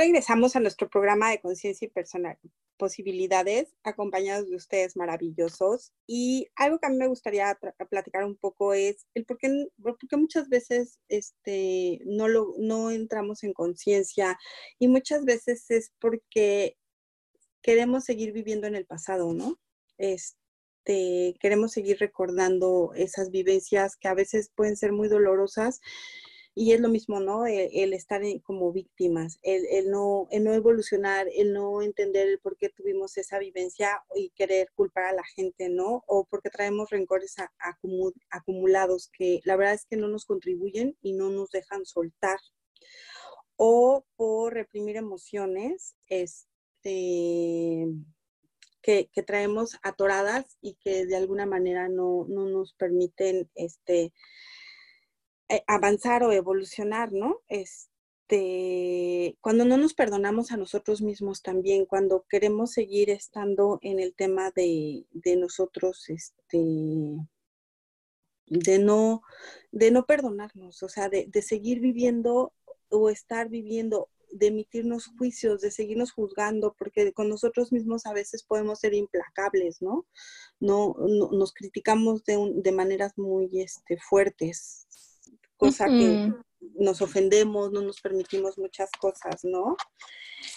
Regresamos a nuestro programa de conciencia y personal, posibilidades, acompañados de ustedes maravillosos. Y algo que a mí me gustaría platicar un poco es el por qué, porque muchas veces este, no, lo, no entramos en conciencia y muchas veces es porque queremos seguir viviendo en el pasado, ¿no? Este, queremos seguir recordando esas vivencias que a veces pueden ser muy dolorosas y es lo mismo, ¿no? El, estar como víctimas, el, no, no evolucionar, el no entender el por qué tuvimos esa vivencia y querer culpar a la gente, ¿no? O porque traemos rencores acumulados que la verdad es que no nos contribuyen y no nos dejan soltar. O por reprimir emociones, este, que, traemos atoradas y que de alguna manera no, no nos permiten este, avanzar o evolucionar, ¿no? Este, cuando no nos perdonamos a nosotros mismos también, cuando queremos seguir estando en el tema de, nosotros, este, de no, de no perdonarnos, o sea, de, de seguir viviendo o estar viviendo de emitirnos juicios, de seguirnos juzgando, porque con nosotros mismos a veces podemos ser implacables, ¿no? No, nos criticamos de, de maneras muy este, fuertes, cosa que nos ofendemos, no nos permitimos muchas cosas, ¿no?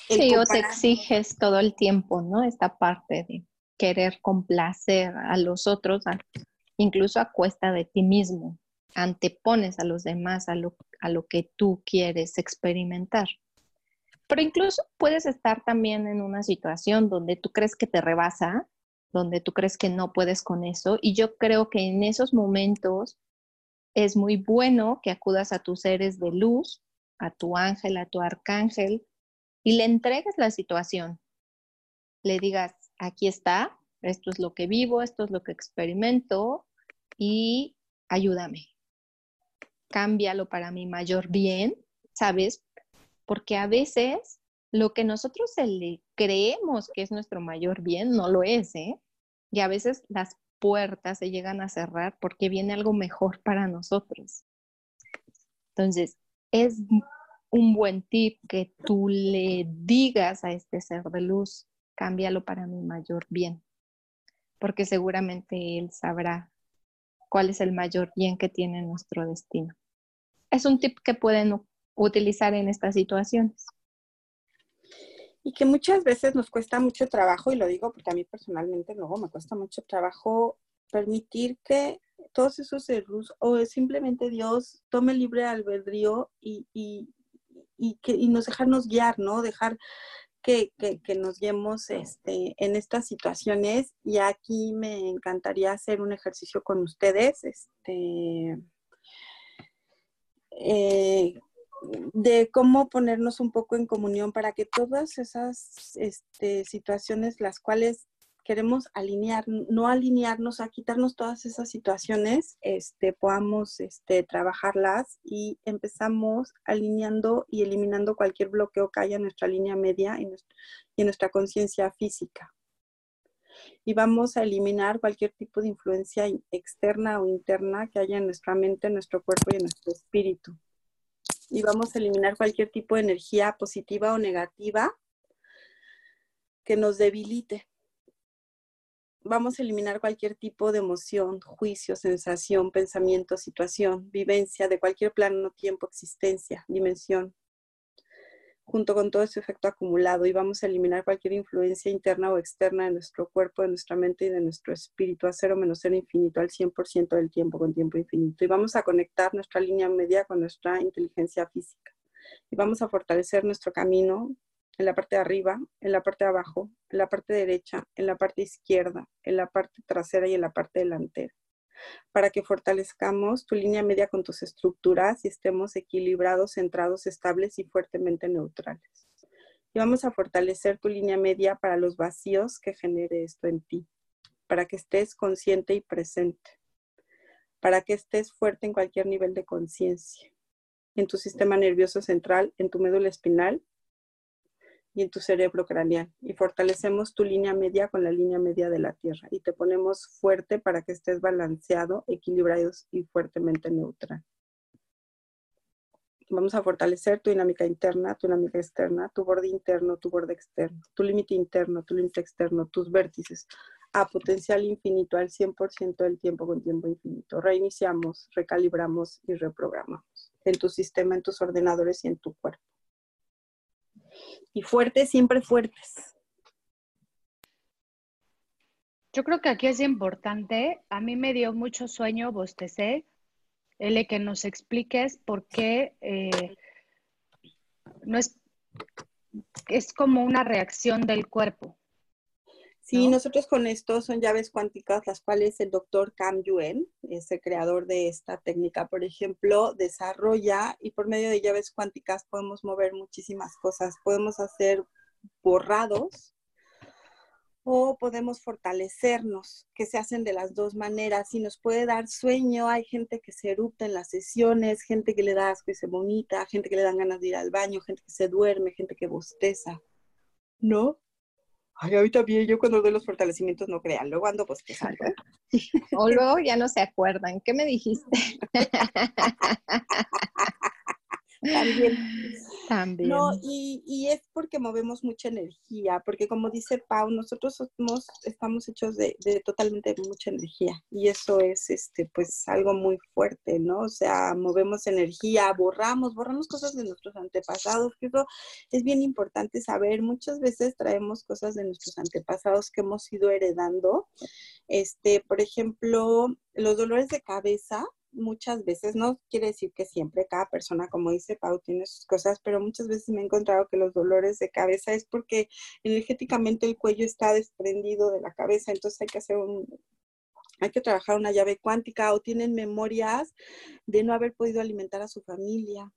sí, o te exiges todo el tiempo, ¿no? Esta parte de querer complacer a los otros, incluso a cuesta de ti mismo. Antepones a los demás a lo, a lo que tú quieres experimentar. Pero incluso puedes estar también en una situación donde tú crees que te rebasa, donde tú crees que no puedes con eso. Y yo creo que en esos momentos es muy bueno que acudas a tus seres de luz, a tu ángel, a tu arcángel, y le entregues la situación. Le digas, aquí está, esto es lo que vivo, esto es lo que experimento y ayúdame. Cámbialo para mi mayor bien, ¿sabes? Porque a veces lo que nosotros creemos que es nuestro mayor bien no lo es, ¿eh? Y a veces las puertas se llegan a cerrar porque viene algo mejor para nosotros. Entonces, es un buen tip que tú le digas a este ser de luz, cámbialo para mi mayor bien, porque seguramente él sabrá cuál es el mayor bien que tiene nuestro destino. Es un tip que pueden utilizar en estas situaciones. Y que muchas veces nos cuesta mucho trabajo, y lo digo porque a mí personalmente luego me cuesta mucho trabajo permitir que todos esos luz o simplemente Dios tome libre albedrío y, y, que, y nos dejarnos guiar, ¿no? Dejar que, que, nos guiemos este, en estas situaciones. Y aquí me encantaría hacer un ejercicio con ustedes, este, eh, de cómo ponernos un poco en comunión para que todas esas este, situaciones, las cuales queremos alinear, no alinearnos, a quitarnos todas esas situaciones, este, podamos este, trabajarlas y empezamos alineando y eliminando cualquier bloqueo que haya en nuestra línea media y, en nuestra conciencia física. Y vamos a eliminar cualquier tipo de influencia externa o interna que haya en nuestra mente, en nuestro cuerpo y en nuestro espíritu. Y vamos a eliminar cualquier tipo de energía positiva o negativa que nos debilite. Vamos a eliminar cualquier tipo de emoción, juicio, sensación, pensamiento, situación, vivencia de cualquier plano, tiempo, existencia, dimensión, junto con todo ese efecto acumulado y vamos a eliminar cualquier influencia interna o externa de nuestro cuerpo, de nuestra mente y de nuestro espíritu a cero menos cero infinito al 100% del tiempo con tiempo infinito. Y vamos a conectar nuestra línea media con nuestra inteligencia física. Y vamos a fortalecer nuestro camino en la parte de arriba, en la parte de abajo, en la parte derecha, en la parte izquierda, en la parte trasera y en la parte delantera, para que fortalezcamos tu línea media con tus estructuras y estemos equilibrados, centrados, estables y fuertemente neutrales. Y vamos a fortalecer tu línea media para los vacíos que genere esto en ti, para que estés consciente y presente, para que estés fuerte en cualquier nivel de conciencia, en tu sistema nervioso central, en tu médula espinal y en tu cerebro craneal. Y fortalecemos tu línea media con la línea media de la Tierra. Y te ponemos fuerte para que estés balanceado, equilibrado y fuertemente neutral. Vamos a fortalecer tu dinámica interna, tu dinámica externa, tu borde interno, tu borde externo, tu límite interno, tu límite externo, tus vértices a potencial infinito al 100% del tiempo con tiempo infinito. Reiniciamos, recalibramos y reprogramamos en tu sistema, en tus ordenadores y en tu cuerpo y fuertes, siempre fuertes. Yo creo que aquí es importante, a mí me dio mucho sueño, bostecé, el que nos expliques por qué eh, no es, es como una reacción del cuerpo. Sí, nosotros con esto son llaves cuánticas, las cuales el doctor Cam Yuen, es el creador de esta técnica, por ejemplo, desarrolla y por medio de llaves cuánticas podemos mover muchísimas cosas. Podemos hacer borrados o podemos fortalecernos, que se hacen de las dos maneras. Y nos puede dar sueño, hay gente que se erupta en las sesiones, gente que le da asco y se bonita, gente que le dan ganas de ir al baño, gente que se duerme, gente que bosteza, ¿no? Ay, ahorita bien, yo cuando doy los fortalecimientos no crean, luego ando salgo. O luego ya no se acuerdan. ¿Qué me dijiste? También. También. No, y, y, es porque movemos mucha energía, porque como dice Pau, nosotros somos, estamos hechos de, de, totalmente mucha energía y eso es, este, pues, algo muy fuerte, ¿no? O sea, movemos energía, borramos, borramos cosas de nuestros antepasados, que eso es bien importante saber. Muchas veces traemos cosas de nuestros antepasados que hemos ido heredando. Este, por ejemplo, los dolores de cabeza, muchas veces, no quiere decir que siempre cada persona, como dice Pau, tiene sus cosas, pero muchas veces me he encontrado que los dolores de cabeza es porque energéticamente el cuello está desprendido de la cabeza, entonces hay que hacer un, hay que trabajar una llave cuántica o tienen memorias de no haber podido alimentar a su familia,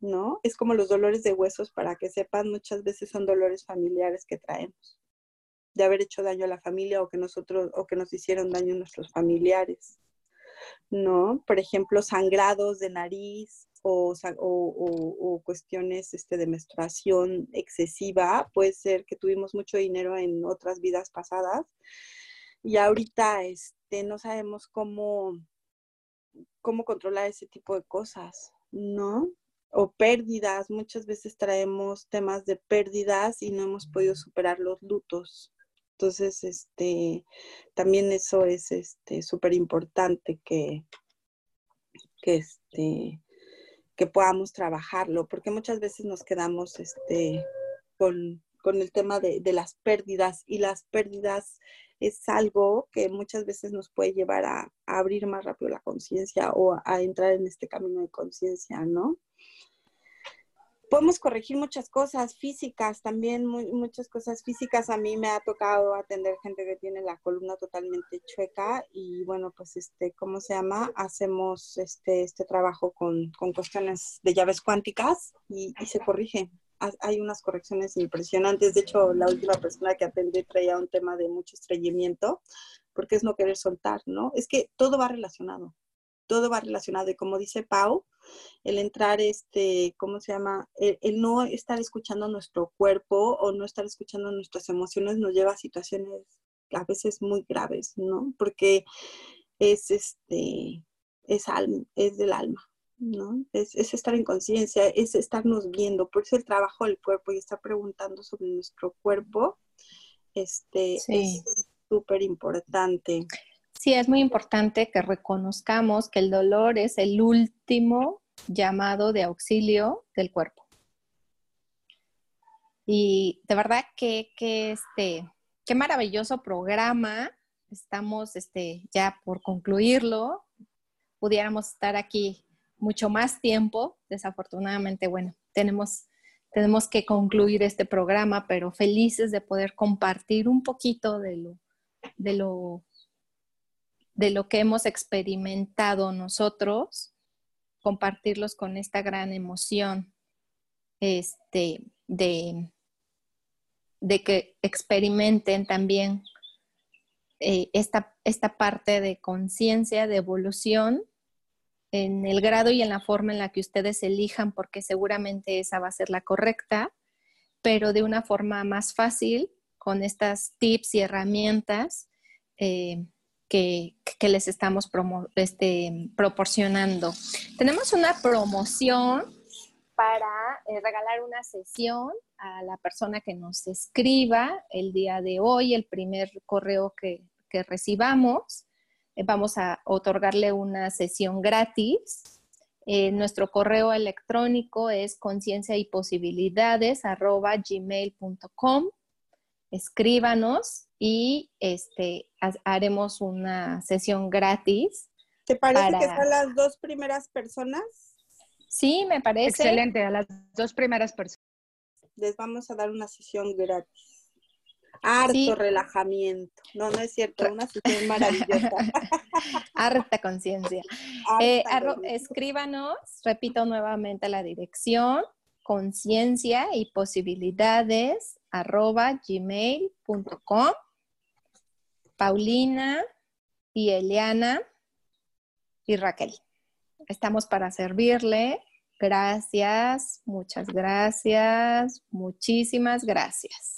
¿no? Es como los dolores de huesos, para que sepan, muchas veces son dolores familiares que traemos, de haber hecho daño a la familia o que nosotros, o que nos hicieron daño nuestros familiares. ¿No? Por ejemplo, sangrados de nariz o, o, cuestiones este, de menstruación excesiva. Puede ser que tuvimos mucho dinero en otras vidas pasadas y ahorita este, no sabemos cómo, cómo controlar ese tipo de cosas, ¿no? O pérdidas. Muchas veces traemos temas de pérdidas y no hemos podido superar los lutos. Entonces, este, también eso es este súper importante que, que, este, que podamos trabajarlo, porque muchas veces nos quedamos este, con, el tema de, las pérdidas y las pérdidas es algo que muchas veces nos puede llevar a abrir más rápido la conciencia o a entrar en este camino de conciencia, ¿no? Podemos corregir muchas cosas físicas, también muchas cosas físicas. A mí me ha tocado atender gente que tiene la columna totalmente chueca y bueno, pues este, ¿cómo se llama? Hacemos este, este trabajo con, con cuestiones de llaves cuánticas y, y, se corrige. Hay unas correcciones impresionantes. De hecho, la última persona que atendí traía un tema de mucho estreñimiento porque es no querer soltar, ¿no? Es que todo va relacionado todo va relacionado. Y como dice Pau, el entrar, este, ¿cómo se llama? El, no estar escuchando nuestro cuerpo o no estar escuchando nuestras emociones nos lleva a situaciones a veces muy graves, ¿no? Porque es, este, es, alma, es del alma. ¿no? Es, estar en conciencia, es estarnos viendo, por eso el trabajo del cuerpo y estar preguntando sobre nuestro cuerpo, este, es súper importante. Sí, es muy importante que reconozcamos que el dolor es el último llamado de auxilio del cuerpo. Y de verdad que, este, qué maravilloso programa. Estamos este, ya por concluirlo. Pudiéramos estar aquí mucho más tiempo. Desafortunadamente, bueno, tenemos, tenemos que concluir este programa, pero felices de poder compartir un poquito de lo, de lo de lo que hemos experimentado nosotros, compartirlos con esta gran emoción este, de, de que experimenten también eh, esta, esta parte de conciencia, de evolución, en el grado y en la forma en la que ustedes elijan, porque seguramente esa va a ser la correcta, pero de una forma más fácil, con estas tips y herramientas eh, que, les estamos este, proporcionando. Tenemos una promoción para eh, regalar una sesión a la persona que nos escriba el día de hoy, el primer correo que, recibamos. Eh, vamos a otorgarle una sesión gratis. Eh, nuestro correo electrónico es conciencia y posibilidades. Escríbanos y este, haremos una sesión gratis. ¿Te parece que son las dos primeras personas? Sí, me parece. Excelente, a las dos primeras personas. Les vamos a dar una sesión gratis. Harto relajamiento. No, no es cierto, una sesión maravillosa. Harta conciencia. Eh, escríbanos, repito nuevamente la dirección, conciencia y posibilidades arroba gmail.com Paulina y Eliana y Raquel. Estamos para servirle. Gracias, muchas gracias, muchísimas gracias.